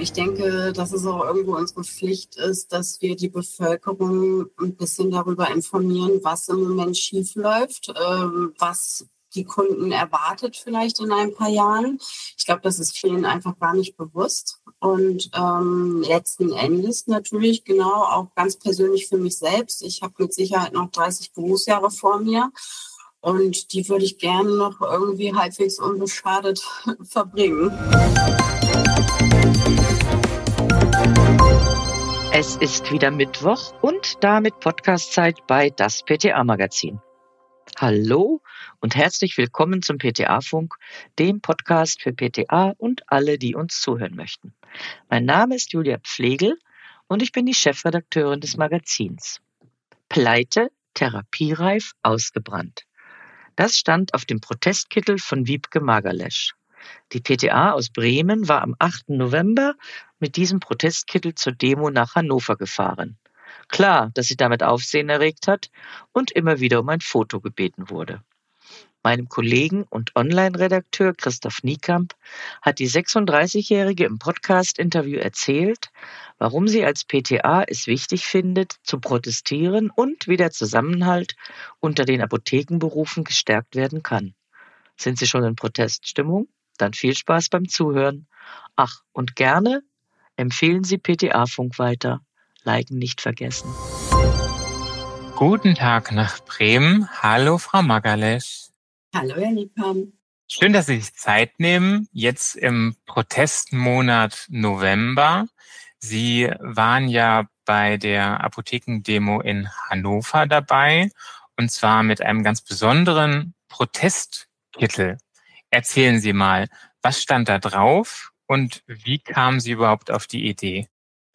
ich denke, dass es auch irgendwo unsere Pflicht ist, dass wir die Bevölkerung ein bisschen darüber informieren, was im Moment schiefläuft, ähm, was die Kunden erwartet vielleicht in ein paar Jahren. Ich glaube, das ist vielen einfach gar nicht bewusst. Und ähm, letzten Endes natürlich genau auch ganz persönlich für mich selbst. Ich habe mit Sicherheit noch 30 Berufsjahre vor mir. Und die würde ich gerne noch irgendwie halbwegs unbeschadet verbringen. Es ist wieder Mittwoch und damit Podcastzeit bei das PTA Magazin. Hallo und herzlich willkommen zum PTA-Funk, dem Podcast für PTA und alle, die uns zuhören möchten. Mein Name ist Julia Pflegel und ich bin die Chefredakteurin des Magazins. Pleite, therapiereif, ausgebrannt. Das stand auf dem Protestkittel von Wiebke Magerlesch. Die PTA aus Bremen war am 8. November mit diesem Protestkittel zur Demo nach Hannover gefahren. Klar, dass sie damit Aufsehen erregt hat und immer wieder um ein Foto gebeten wurde. Meinem Kollegen und Online-Redakteur Christoph Niekamp hat die 36-Jährige im Podcast-Interview erzählt, warum sie als PTA es wichtig findet, zu protestieren und wie der Zusammenhalt unter den Apothekenberufen gestärkt werden kann. Sind Sie schon in Proteststimmung? Dann viel Spaß beim Zuhören. Ach, und gerne empfehlen Sie PTA-Funk weiter. Liken nicht vergessen. Guten Tag nach Bremen. Hallo, Frau Magalesch. Hallo, Herr Liebherr. Schön, dass Sie sich Zeit nehmen, jetzt im Protestmonat November. Sie waren ja bei der Apothekendemo in Hannover dabei und zwar mit einem ganz besonderen Protestkittel. Erzählen Sie mal, was stand da drauf und wie kamen Sie überhaupt auf die Idee?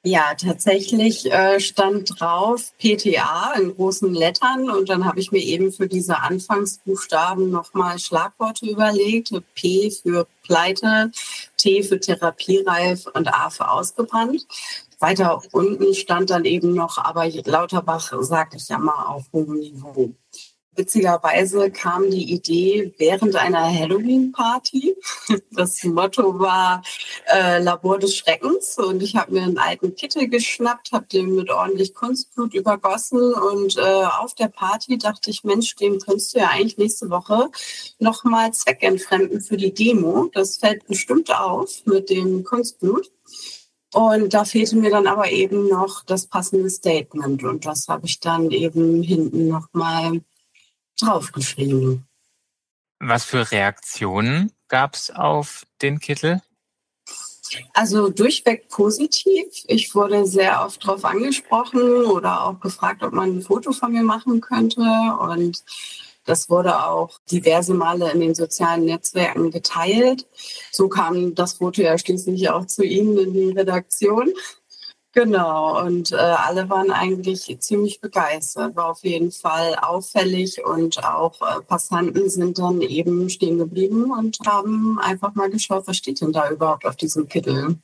Ja, tatsächlich äh, stand drauf PTA in großen Lettern und dann habe ich mir eben für diese Anfangsbuchstaben nochmal Schlagworte überlegt. P für Pleite, T für therapiereif und A für ausgebrannt. Weiter unten stand dann eben noch, aber Lauterbach sage ich ja mal auf hohem Niveau. Witzigerweise kam die Idee während einer Halloween-Party. Das Motto war äh, Labor des Schreckens und ich habe mir einen alten Kittel geschnappt, habe den mit ordentlich Kunstblut übergossen und äh, auf der Party dachte ich, Mensch, dem könntest du ja eigentlich nächste Woche nochmal zweckentfremden für die Demo. Das fällt bestimmt auf mit dem Kunstblut. Und da fehlte mir dann aber eben noch das passende Statement und das habe ich dann eben hinten nochmal draufgeschrieben. Was für Reaktionen gab es auf den Kittel? Also durchweg positiv. Ich wurde sehr oft darauf angesprochen oder auch gefragt, ob man ein Foto von mir machen könnte. Und das wurde auch diverse Male in den sozialen Netzwerken geteilt. So kam das Foto ja schließlich auch zu Ihnen in die Redaktion. Genau, und äh, alle waren eigentlich ziemlich begeistert. War auf jeden Fall auffällig und auch äh, Passanten sind dann eben stehen geblieben und haben einfach mal geschaut, was steht denn da überhaupt auf diesem Kittel.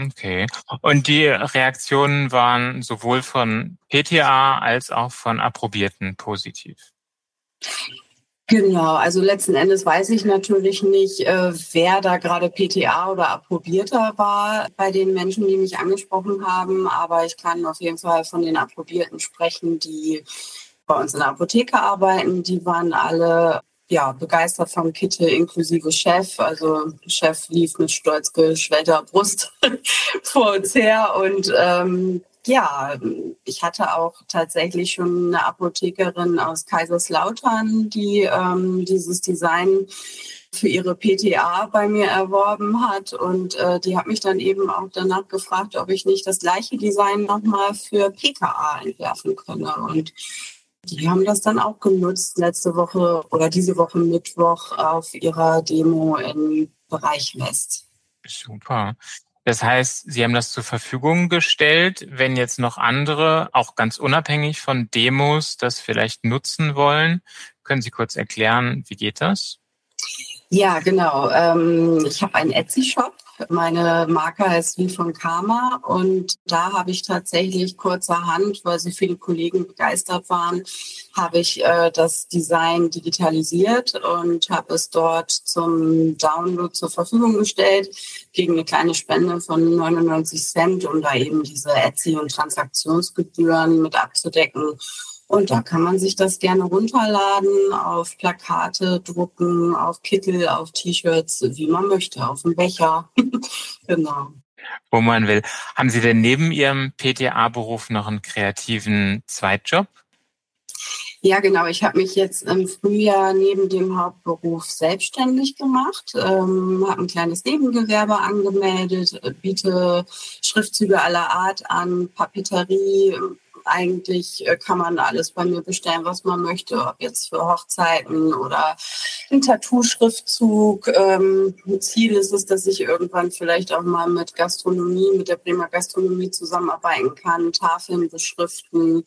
Okay. Und die Reaktionen waren sowohl von PTA als auch von Approbierten positiv. Genau, also letzten Endes weiß ich natürlich nicht, äh, wer da gerade PTA oder Approbierter war bei den Menschen, die mich angesprochen haben, aber ich kann auf jeden Fall von den Approbierten sprechen, die bei uns in der Apotheke arbeiten. Die waren alle ja, begeistert vom Kittel inklusive Chef. Also Chef lief mit stolz geschwellter Brust vor uns her und ähm, ja, ich hatte auch tatsächlich schon eine Apothekerin aus Kaiserslautern, die ähm, dieses Design für ihre PTA bei mir erworben hat. Und äh, die hat mich dann eben auch danach gefragt, ob ich nicht das gleiche Design nochmal für PKA entwerfen könne. Und die haben das dann auch genutzt letzte Woche oder diese Woche Mittwoch auf ihrer Demo im Bereich West. Super. Das heißt, Sie haben das zur Verfügung gestellt, wenn jetzt noch andere, auch ganz unabhängig von Demos, das vielleicht nutzen wollen. Können Sie kurz erklären, wie geht das? Ja, genau. Ähm, ich habe einen Etsy-Shop Meine Marke heißt Wie von Karma und da habe ich tatsächlich kurzerhand, weil so viele Kollegen begeistert waren, habe ich äh, das Design digitalisiert und habe es dort zum Download zur Verfügung gestellt gegen eine kleine Spende von 99 Cent, um da eben diese Etsy- und Transaktionsgebühren mit abzudecken. Und da kann man sich das gerne runterladen, auf Plakate drucken, auf Kittel, auf T-Shirts, wie man möchte, auf dem Becher. genau. Wo man will. Haben Sie denn neben Ihrem PTA-Beruf noch einen kreativen Zweitjob? Ja, genau. Ich habe mich jetzt im Frühjahr neben dem Hauptberuf selbstständig gemacht, ähm, habe ein kleines Nebengewerbe angemeldet, biete Schriftzüge aller Art an, Papeterie, eigentlich äh, kann man alles bei mir bestellen, was man möchte, ob jetzt für Hochzeiten oder ein Tattoo-Schriftzug. Ähm, Ziel ist es, dass ich irgendwann vielleicht auch mal mit Gastronomie, mit der Bremer Gastronomie zusammenarbeiten kann, Tafeln beschriften.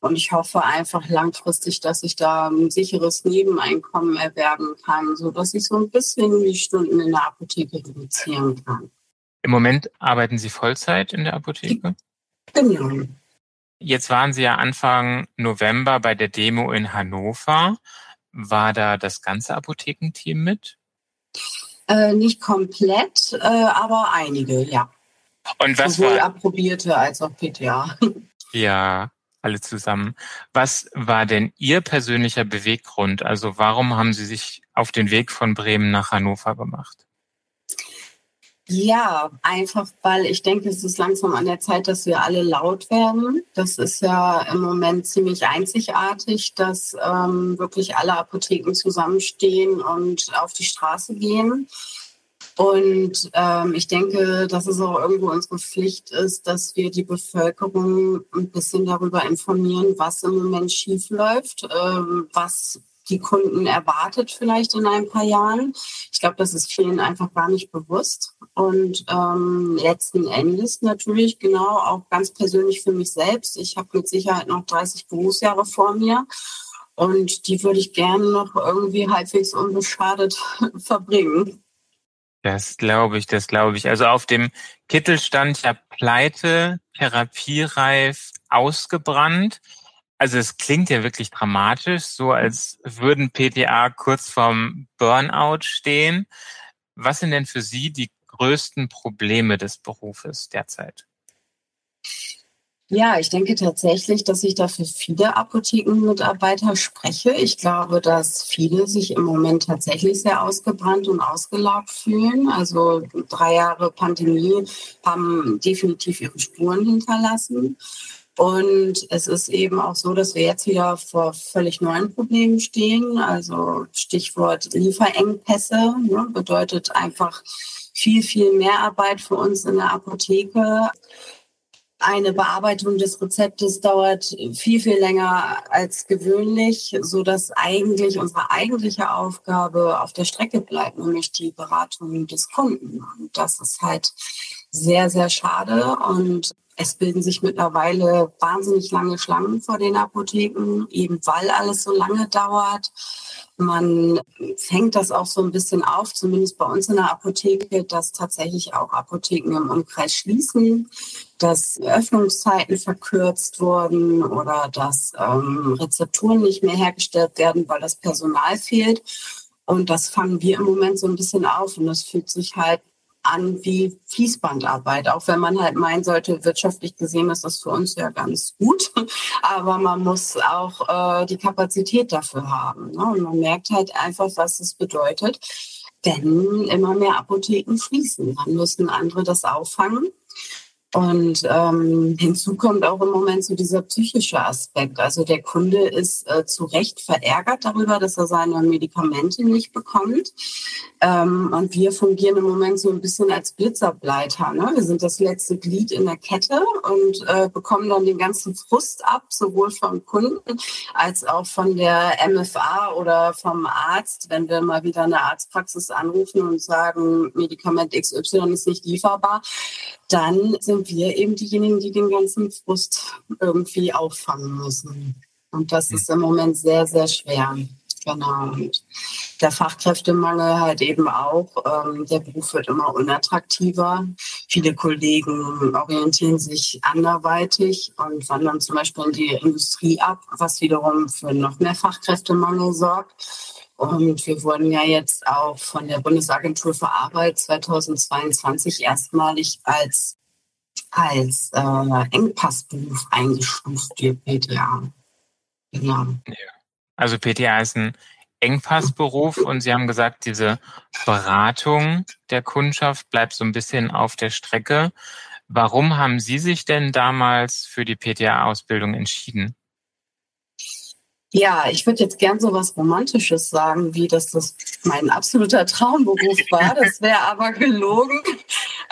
Und ich hoffe einfach langfristig, dass ich da ein sicheres Nebeneinkommen erwerben kann, so dass ich so ein bisschen die Stunden in der Apotheke reduzieren kann. Im Moment arbeiten Sie Vollzeit in der Apotheke? Genau. Jetzt waren Sie ja Anfang November bei der Demo in Hannover. War da das ganze Apothekenteam mit? Äh, nicht komplett, äh, aber einige, ja. Und was Sowohl war, Approbierte als auch PTA. ja, alle zusammen. Was war denn Ihr persönlicher Beweggrund? Also warum haben Sie sich auf den Weg von Bremen nach Hannover gemacht? Ja, einfach weil ich denke, es ist langsam an der Zeit, dass wir alle laut werden. Das ist ja im Moment ziemlich einzigartig, dass ähm, wirklich alle Apotheken zusammenstehen und auf die Straße gehen. Und ähm, ich denke, dass es auch irgendwo unsere Pflicht ist, dass wir die Bevölkerung ein bisschen darüber informieren, was im Moment schiefläuft, ähm, was die Kunden erwartet vielleicht in ein paar Jahren. Ich glaube, das ist vielen einfach gar nicht bewusst. Und ähm, letzten Endes natürlich genau auch ganz persönlich für mich selbst. Ich habe mit Sicherheit noch 30 Berufsjahre vor mir. Und die würde ich gerne noch irgendwie halbwegs unbeschadet verbringen. Das glaube ich, das glaube ich. Also auf dem Kittel stand ja Pleite, therapiereif, ausgebrannt. Also es klingt ja wirklich dramatisch, so als würden PTA kurz vorm Burnout stehen. Was sind denn für Sie die größten Probleme des Berufes derzeit? Ja, ich denke tatsächlich, dass ich da für viele Apothekenmitarbeiter spreche. Ich glaube, dass viele sich im Moment tatsächlich sehr ausgebrannt und ausgelaugt fühlen. Also drei Jahre Pandemie haben definitiv ihre Spuren hinterlassen. Und es ist eben auch so, dass wir jetzt wieder vor völlig neuen Problemen stehen. Also Stichwort Lieferengpässe ne, bedeutet einfach viel, viel mehr Arbeit für uns in der Apotheke. Eine Bearbeitung des Rezeptes dauert viel, viel länger als gewöhnlich, so dass eigentlich unsere eigentliche Aufgabe auf der Strecke bleibt, nämlich die Beratung des Kunden. Und das ist halt sehr, sehr schade. Und es bilden sich mittlerweile wahnsinnig lange Schlangen vor den Apotheken, eben weil alles so lange dauert. Man fängt das auch so ein bisschen auf, zumindest bei uns in der Apotheke, dass tatsächlich auch Apotheken im Umkreis schließen, dass Öffnungszeiten verkürzt wurden oder dass ähm, Rezepturen nicht mehr hergestellt werden, weil das Personal fehlt. Und das fangen wir im Moment so ein bisschen auf und das fühlt sich halt an wie Fließbandarbeit, auch wenn man halt meinen sollte, wirtschaftlich gesehen ist das für uns ja ganz gut, aber man muss auch äh, die Kapazität dafür haben. Ne? Und man merkt halt einfach, was es bedeutet, denn immer mehr Apotheken schließen. Dann müssen andere das auffangen. Und ähm, hinzu kommt auch im Moment so dieser psychische Aspekt. Also der Kunde ist äh, zu Recht verärgert darüber, dass er seine Medikamente nicht bekommt. Ähm, und wir fungieren im Moment so ein bisschen als Blitzerbleiter. Ne? Wir sind das letzte Glied in der Kette und äh, bekommen dann den ganzen Frust ab, sowohl vom Kunden als auch von der MFA oder vom Arzt, wenn wir mal wieder eine Arztpraxis anrufen und sagen, Medikament XY ist nicht lieferbar, dann sind wir eben diejenigen, die den ganzen Frust irgendwie auffangen müssen. Und das ist im Moment sehr, sehr schwer. Genau. Und der Fachkräftemangel halt eben auch. Ähm, der Beruf wird immer unattraktiver. Viele Kollegen orientieren sich anderweitig und wandern zum Beispiel in die Industrie ab, was wiederum für noch mehr Fachkräftemangel sorgt. Und wir wurden ja jetzt auch von der Bundesagentur für Arbeit 2022 erstmalig als, als äh, Engpassberuf eingestuft, die PTA. Genau. Also PTA ist ein Engpassberuf und Sie haben gesagt, diese Beratung der Kundschaft bleibt so ein bisschen auf der Strecke. Warum haben Sie sich denn damals für die PTA-Ausbildung entschieden? Ja, ich würde jetzt gern so was Romantisches sagen, wie dass das mein absoluter Traumberuf war. Das wäre aber gelogen.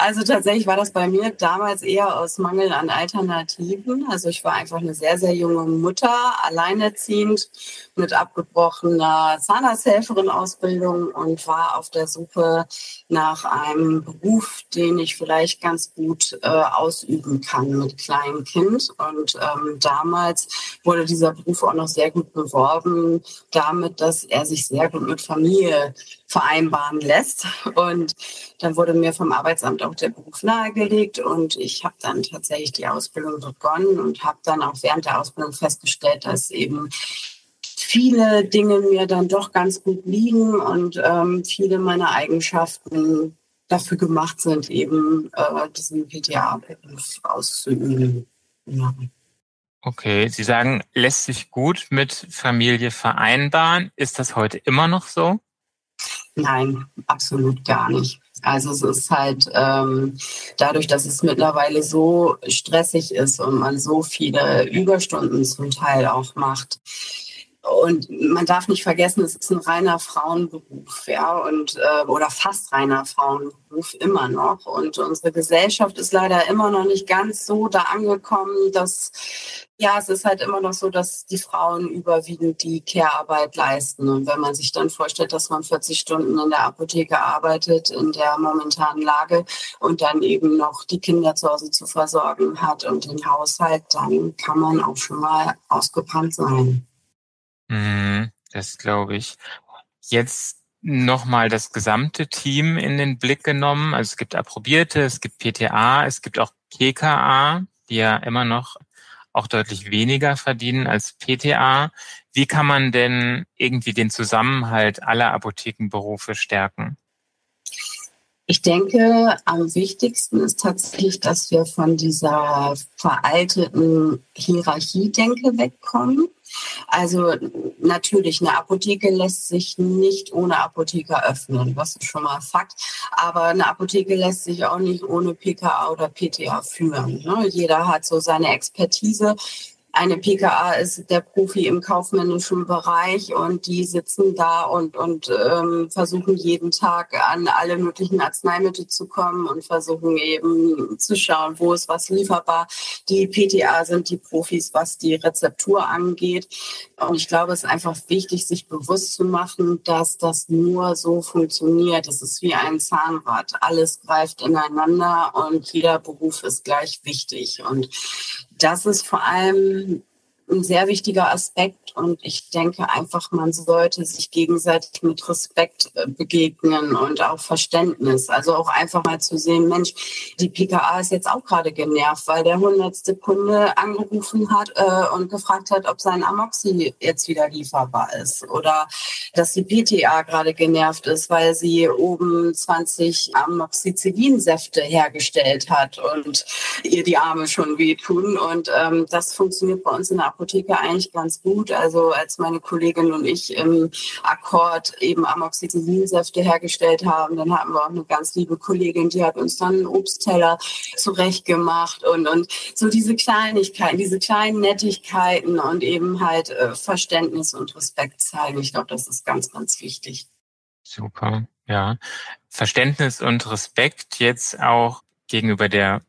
Also tatsächlich war das bei mir damals eher aus Mangel an Alternativen. Also ich war einfach eine sehr, sehr junge Mutter, alleinerziehend mit abgebrochener Zahnarzthelferin-Ausbildung und war auf der Suche nach einem Beruf, den ich vielleicht ganz gut äh, ausüben kann mit kleinem Kind. Und ähm, damals wurde dieser Beruf auch noch sehr gut beworben, damit, dass er sich sehr gut mit Familie vereinbaren lässt. Und dann wurde mir vom Arbeitsamt auch der Beruf nahegelegt und ich habe dann tatsächlich die Ausbildung begonnen und habe dann auch während der Ausbildung festgestellt, dass eben viele Dinge mir dann doch ganz gut liegen und ähm, viele meiner Eigenschaften dafür gemacht sind, eben äh, diesen PTA-Beruf auszuüben. Ja. Okay, Sie sagen, lässt sich gut mit Familie vereinbaren. Ist das heute immer noch so? Nein, absolut gar nicht. Also es ist halt ähm, dadurch, dass es mittlerweile so stressig ist und man so viele Überstunden zum Teil auch macht, und man darf nicht vergessen, es ist ein reiner Frauenberuf, ja, und äh, oder fast reiner Frauenberuf immer noch. Und unsere Gesellschaft ist leider immer noch nicht ganz so da angekommen, dass ja, es ist halt immer noch so, dass die Frauen überwiegend die Care-Arbeit leisten. Und wenn man sich dann vorstellt, dass man 40 Stunden in der Apotheke arbeitet, in der momentanen Lage und dann eben noch die Kinder zu Hause zu versorgen hat und den Haushalt, dann kann man auch schon mal ausgebrannt sein. Mhm, das glaube ich. Jetzt nochmal das gesamte Team in den Blick genommen. Also es gibt Approbierte, es gibt PTA, es gibt auch PKA, die ja immer noch auch deutlich weniger verdienen als PTA. Wie kann man denn irgendwie den Zusammenhalt aller Apothekenberufe stärken? Ich denke, am wichtigsten ist tatsächlich, dass wir von dieser veralteten Hierarchiedenke wegkommen. Also natürlich, eine Apotheke lässt sich nicht ohne Apotheker öffnen, das ist schon mal Fakt. Aber eine Apotheke lässt sich auch nicht ohne PKA oder PTA führen. Ne? Jeder hat so seine Expertise eine PKA ist der Profi im kaufmännischen Bereich und die sitzen da und, und ähm, versuchen jeden Tag an alle möglichen Arzneimittel zu kommen und versuchen eben zu schauen, wo ist was lieferbar. Die PTA sind die Profis, was die Rezeptur angeht. Und ich glaube, es ist einfach wichtig, sich bewusst zu machen, dass das nur so funktioniert. Es ist wie ein Zahnrad. Alles greift ineinander und jeder Beruf ist gleich wichtig. Und das ist vor allem ein sehr wichtiger Aspekt. Und ich denke einfach, man sollte sich gegenseitig mit Respekt äh, begegnen und auch Verständnis. Also auch einfach mal zu sehen, Mensch, die PKA ist jetzt auch gerade genervt, weil der hundertste Kunde angerufen hat äh, und gefragt hat, ob sein Amoxi jetzt wieder lieferbar ist. Oder dass die PTA gerade genervt ist, weil sie oben 20 Amoxicillin-Säfte hergestellt hat und ihr die Arme schon wehtun. Und ähm, das funktioniert bei uns in der Apotheke eigentlich ganz gut. Also als meine Kollegin und ich im Akkord eben Amoxicillin-Säfte hergestellt haben, dann hatten wir auch eine ganz liebe Kollegin, die hat uns dann einen Obstteller zurechtgemacht und, und so diese Kleinigkeiten, diese kleinen Nettigkeiten und eben halt äh, Verständnis und Respekt zeigen. Ich glaube, das ist ganz, ganz wichtig. Super, ja. Verständnis und Respekt jetzt auch gegenüber der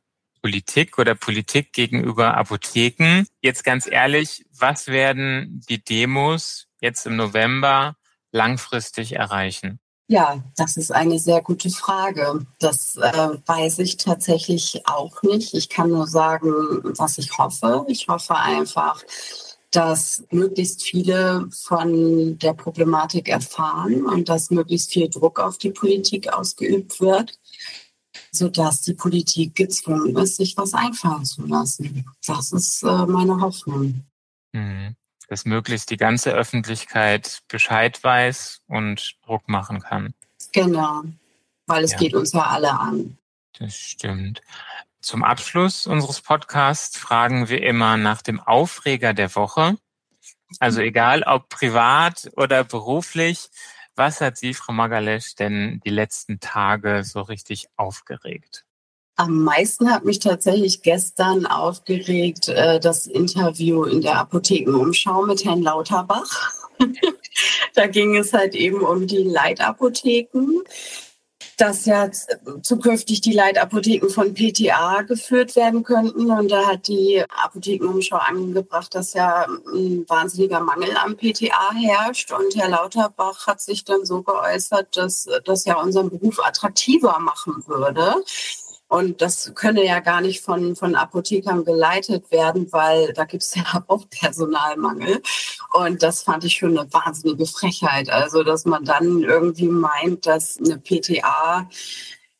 Politik oder Politik gegenüber Apotheken. Jetzt ganz ehrlich, was werden die Demos jetzt im November langfristig erreichen? Ja, das ist eine sehr gute Frage. Das äh, weiß ich tatsächlich auch nicht. Ich kann nur sagen, was ich hoffe. Ich hoffe einfach, dass möglichst viele von der Problematik erfahren und dass möglichst viel Druck auf die Politik ausgeübt wird, sodass die Politik gezwungen ist, sich was einfallen zu lassen. Das ist äh, meine Hoffnung. Mhm. Dass möglichst die ganze Öffentlichkeit Bescheid weiß und Druck machen kann. Genau, weil es ja. geht uns ja alle an. Das stimmt. Zum Abschluss unseres Podcasts fragen wir immer nach dem Aufreger der Woche. Also mhm. egal ob privat oder beruflich, was hat Sie, Frau Magalesch, denn die letzten Tage so richtig aufgeregt? Am meisten hat mich tatsächlich gestern aufgeregt äh, das Interview in der Apothekenumschau mit Herrn Lauterbach. da ging es halt eben um die Leitapotheken dass ja zukünftig die Leitapotheken von PTA geführt werden könnten. Und da hat die Apothekenumschau angebracht, dass ja ein wahnsinniger Mangel am PTA herrscht. Und Herr Lauterbach hat sich dann so geäußert, dass das ja unseren Beruf attraktiver machen würde. Und das könne ja gar nicht von, von Apothekern geleitet werden, weil da gibt es ja auch Personalmangel. Und das fand ich schon eine wahnsinnige Frechheit. Also, dass man dann irgendwie meint, dass eine PTA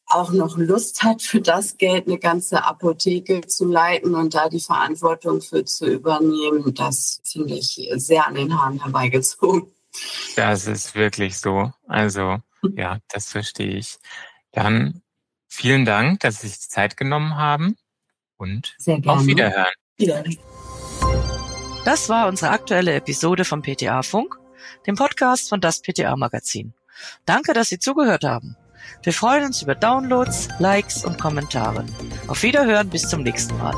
auch noch Lust hat, für das Geld eine ganze Apotheke zu leiten und da die Verantwortung für zu übernehmen, das finde ich sehr an den Haaren herbeigezogen. Das ist wirklich so. Also, ja, das verstehe ich. Dann Vielen Dank, dass Sie sich die Zeit genommen haben und auf Wiederhören. Wiederhören. Das war unsere aktuelle Episode vom PTA Funk, dem Podcast von das PTA Magazin. Danke, dass Sie zugehört haben. Wir freuen uns über Downloads, Likes und Kommentare. Auf Wiederhören bis zum nächsten Mal.